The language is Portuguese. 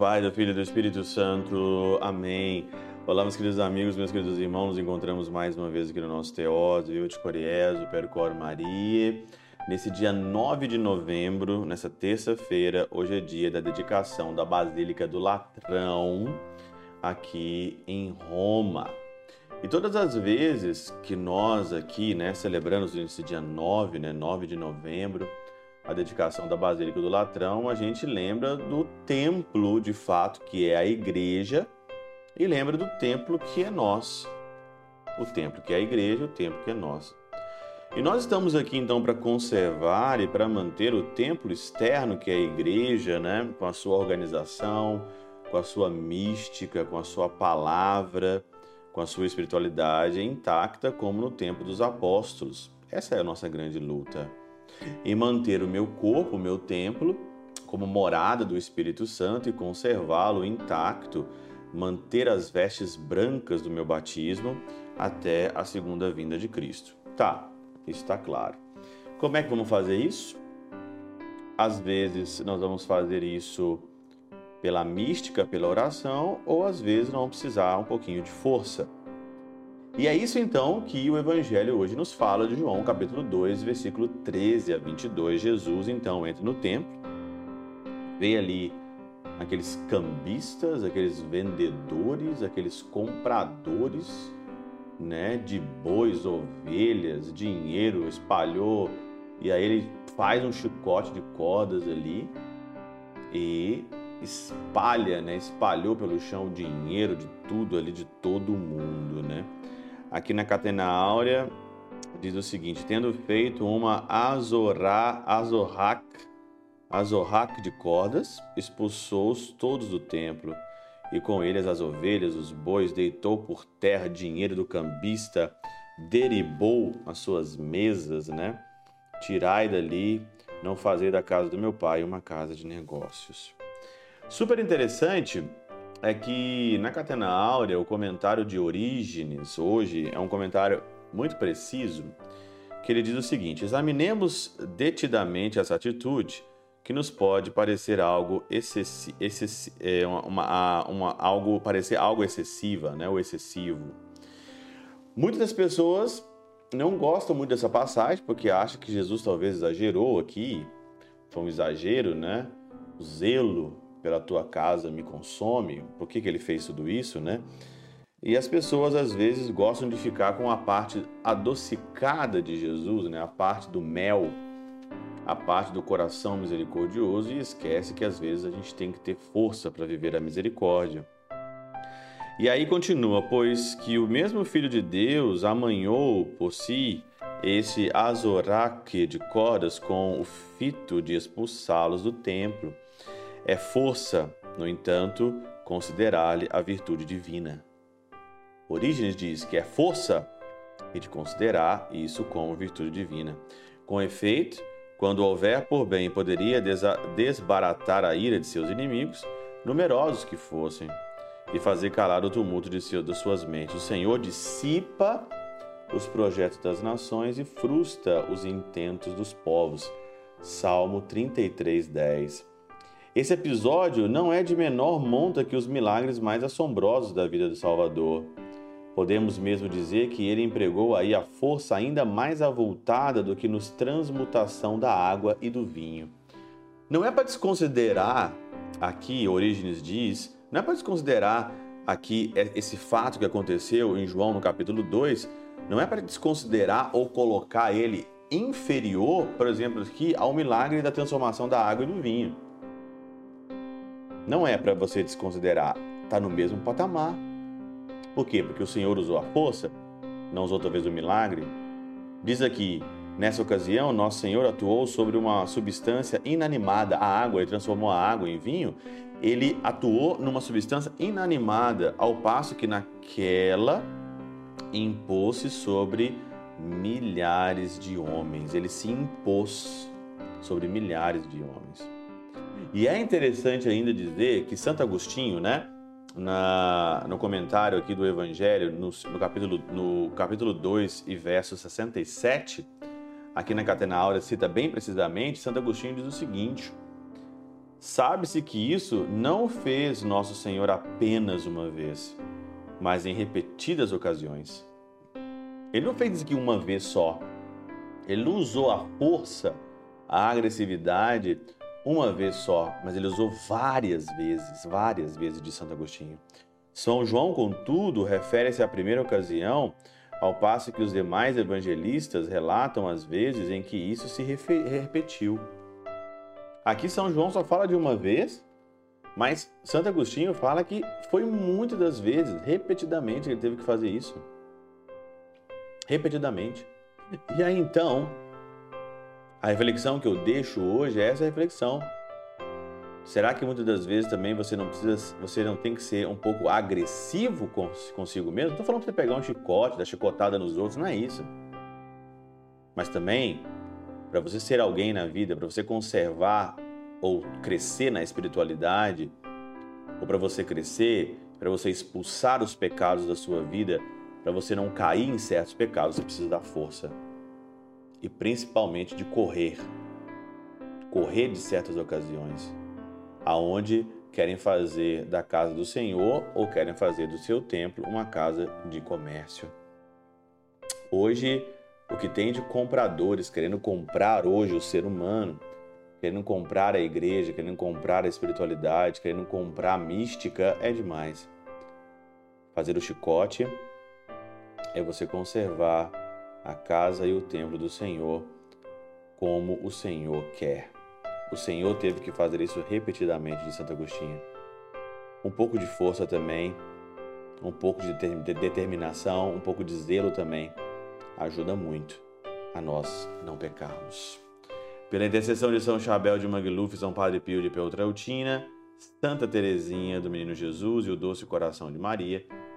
Pai, do Filho e do Espírito Santo. Amém. Olá, meus queridos amigos, meus queridos irmãos. Nos encontramos mais uma vez aqui no nosso Teóso, eu de Coriezo, Percor Maria. Nesse dia 9 de novembro, nessa terça-feira, hoje é dia da dedicação da Basílica do Latrão, aqui em Roma. E todas as vezes que nós aqui, né, celebramos esse dia 9, né, 9 de novembro, a dedicação da Basílica do Latrão, a gente lembra do templo de fato, que é a igreja, e lembra do templo que é nós. O templo que é a igreja, o templo que é nós. E nós estamos aqui então para conservar e para manter o templo externo que é a igreja, né, com a sua organização, com a sua mística, com a sua palavra, com a sua espiritualidade intacta, como no tempo dos apóstolos. Essa é a nossa grande luta em manter o meu corpo, o meu templo, como morada do Espírito Santo e conservá-lo intacto, manter as vestes brancas do meu batismo até a segunda vinda de Cristo. Tá, está claro. Como é que vamos fazer isso? Às vezes nós vamos fazer isso pela mística, pela oração, ou às vezes nós vamos precisar um pouquinho de força. E é isso então que o Evangelho hoje nos fala de João, capítulo 2, versículo 13 a 22. Jesus então entra no templo, vê ali aqueles cambistas, aqueles vendedores, aqueles compradores, né, de bois, ovelhas, dinheiro, espalhou, e aí ele faz um chicote de cordas ali e espalha, né, espalhou pelo chão o dinheiro de tudo ali, de todo mundo, né? Aqui na Catena Áurea, diz o seguinte: tendo feito uma azorá, azorrac, azorrac de cordas, expulsou-os todos do templo, e com eles as ovelhas, os bois, deitou por terra dinheiro do cambista, deribou as suas mesas, né? Tirai dali, não fazer da casa do meu pai uma casa de negócios. Super interessante é que na Catena Áurea, o comentário de Orígenes, hoje, é um comentário muito preciso, que ele diz o seguinte: examinemos detidamente essa atitude que nos pode parecer algo excessi excessi é, uma, uma, algo parecer algo excessiva, né, excessivo. Muitas das pessoas não gostam muito dessa passagem porque acham que Jesus talvez exagerou aqui, foi um exagero, né? O zelo pela tua casa me consome. Por que, que ele fez tudo isso, né? E as pessoas às vezes gostam de ficar com a parte adocicada de Jesus, né? A parte do mel, a parte do coração misericordioso e esquece que às vezes a gente tem que ter força para viver a misericórdia. E aí continua, pois que o mesmo Filho de Deus amanhou por si esse azoraque de cordas com o fito de expulsá-los do templo é força, no entanto, considerar-lhe a virtude divina. Orígenes diz que é força e de considerar isso como virtude divina. Com efeito, quando houver por bem, poderia desbaratar a ira de seus inimigos, numerosos que fossem, e fazer calar o tumulto de, seu, de suas mentes. O Senhor dissipa os projetos das nações e frustra os intentos dos povos. Salmo 33, 10. Esse episódio não é de menor monta que os milagres mais assombrosos da vida do Salvador. Podemos mesmo dizer que ele empregou aí a força ainda mais avultada do que nos transmutação da água e do vinho. Não é para desconsiderar, aqui Orígenes diz, não é para desconsiderar aqui esse fato que aconteceu em João no capítulo 2, não é para desconsiderar ou colocar ele inferior, por exemplo, aqui ao milagre da transformação da água e do vinho. Não é para você desconsiderar, está no mesmo patamar. Por quê? Porque o Senhor usou a força, não usou talvez o milagre. Diz aqui, nessa ocasião, nosso Senhor atuou sobre uma substância inanimada, a água, ele transformou a água em vinho. Ele atuou numa substância inanimada, ao passo que naquela impôs-se sobre milhares de homens. Ele se impôs sobre milhares de homens. E é interessante ainda dizer que Santo Agostinho, né, na, no comentário aqui do Evangelho, no, no, capítulo, no capítulo 2 e verso 67, aqui na Catena Áurea cita bem precisamente, Santo Agostinho diz o seguinte, Sabe-se que isso não fez nosso Senhor apenas uma vez, mas em repetidas ocasiões. Ele não fez isso aqui uma vez só. Ele usou a força, a agressividade uma vez só, mas ele usou várias vezes, várias vezes de Santo Agostinho. São João, contudo, refere-se à primeira ocasião, ao passo que os demais evangelistas relatam as vezes em que isso se repetiu. Aqui São João só fala de uma vez, mas Santo Agostinho fala que foi muitas das vezes, repetidamente, ele teve que fazer isso. Repetidamente. E aí então, a reflexão que eu deixo hoje é essa reflexão. Será que muitas das vezes também você não precisa, você não tem que ser um pouco agressivo consigo mesmo? Não estou falando para você pegar um chicote, dar chicotada nos outros, não é isso. Mas também, para você ser alguém na vida, para você conservar ou crescer na espiritualidade, ou para você crescer, para você expulsar os pecados da sua vida, para você não cair em certos pecados, você precisa da força. E principalmente de correr. Correr de certas ocasiões aonde querem fazer da casa do Senhor ou querem fazer do seu templo uma casa de comércio. Hoje, o que tem de compradores querendo comprar hoje o ser humano, querendo comprar a igreja, querendo comprar a espiritualidade, querendo comprar a mística, é demais. Fazer o chicote é você conservar a casa e o templo do Senhor como o Senhor quer. O Senhor teve que fazer isso repetidamente de Santo Agostinho. Um pouco de força também, um pouco de determinação, um pouco de zelo também ajuda muito a nós não pecarmos. Pela intercessão de São Chabel de Mangluf, São Padre Pio de Peltrautina, Santa Teresinha do Menino Jesus e o Doce Coração de Maria,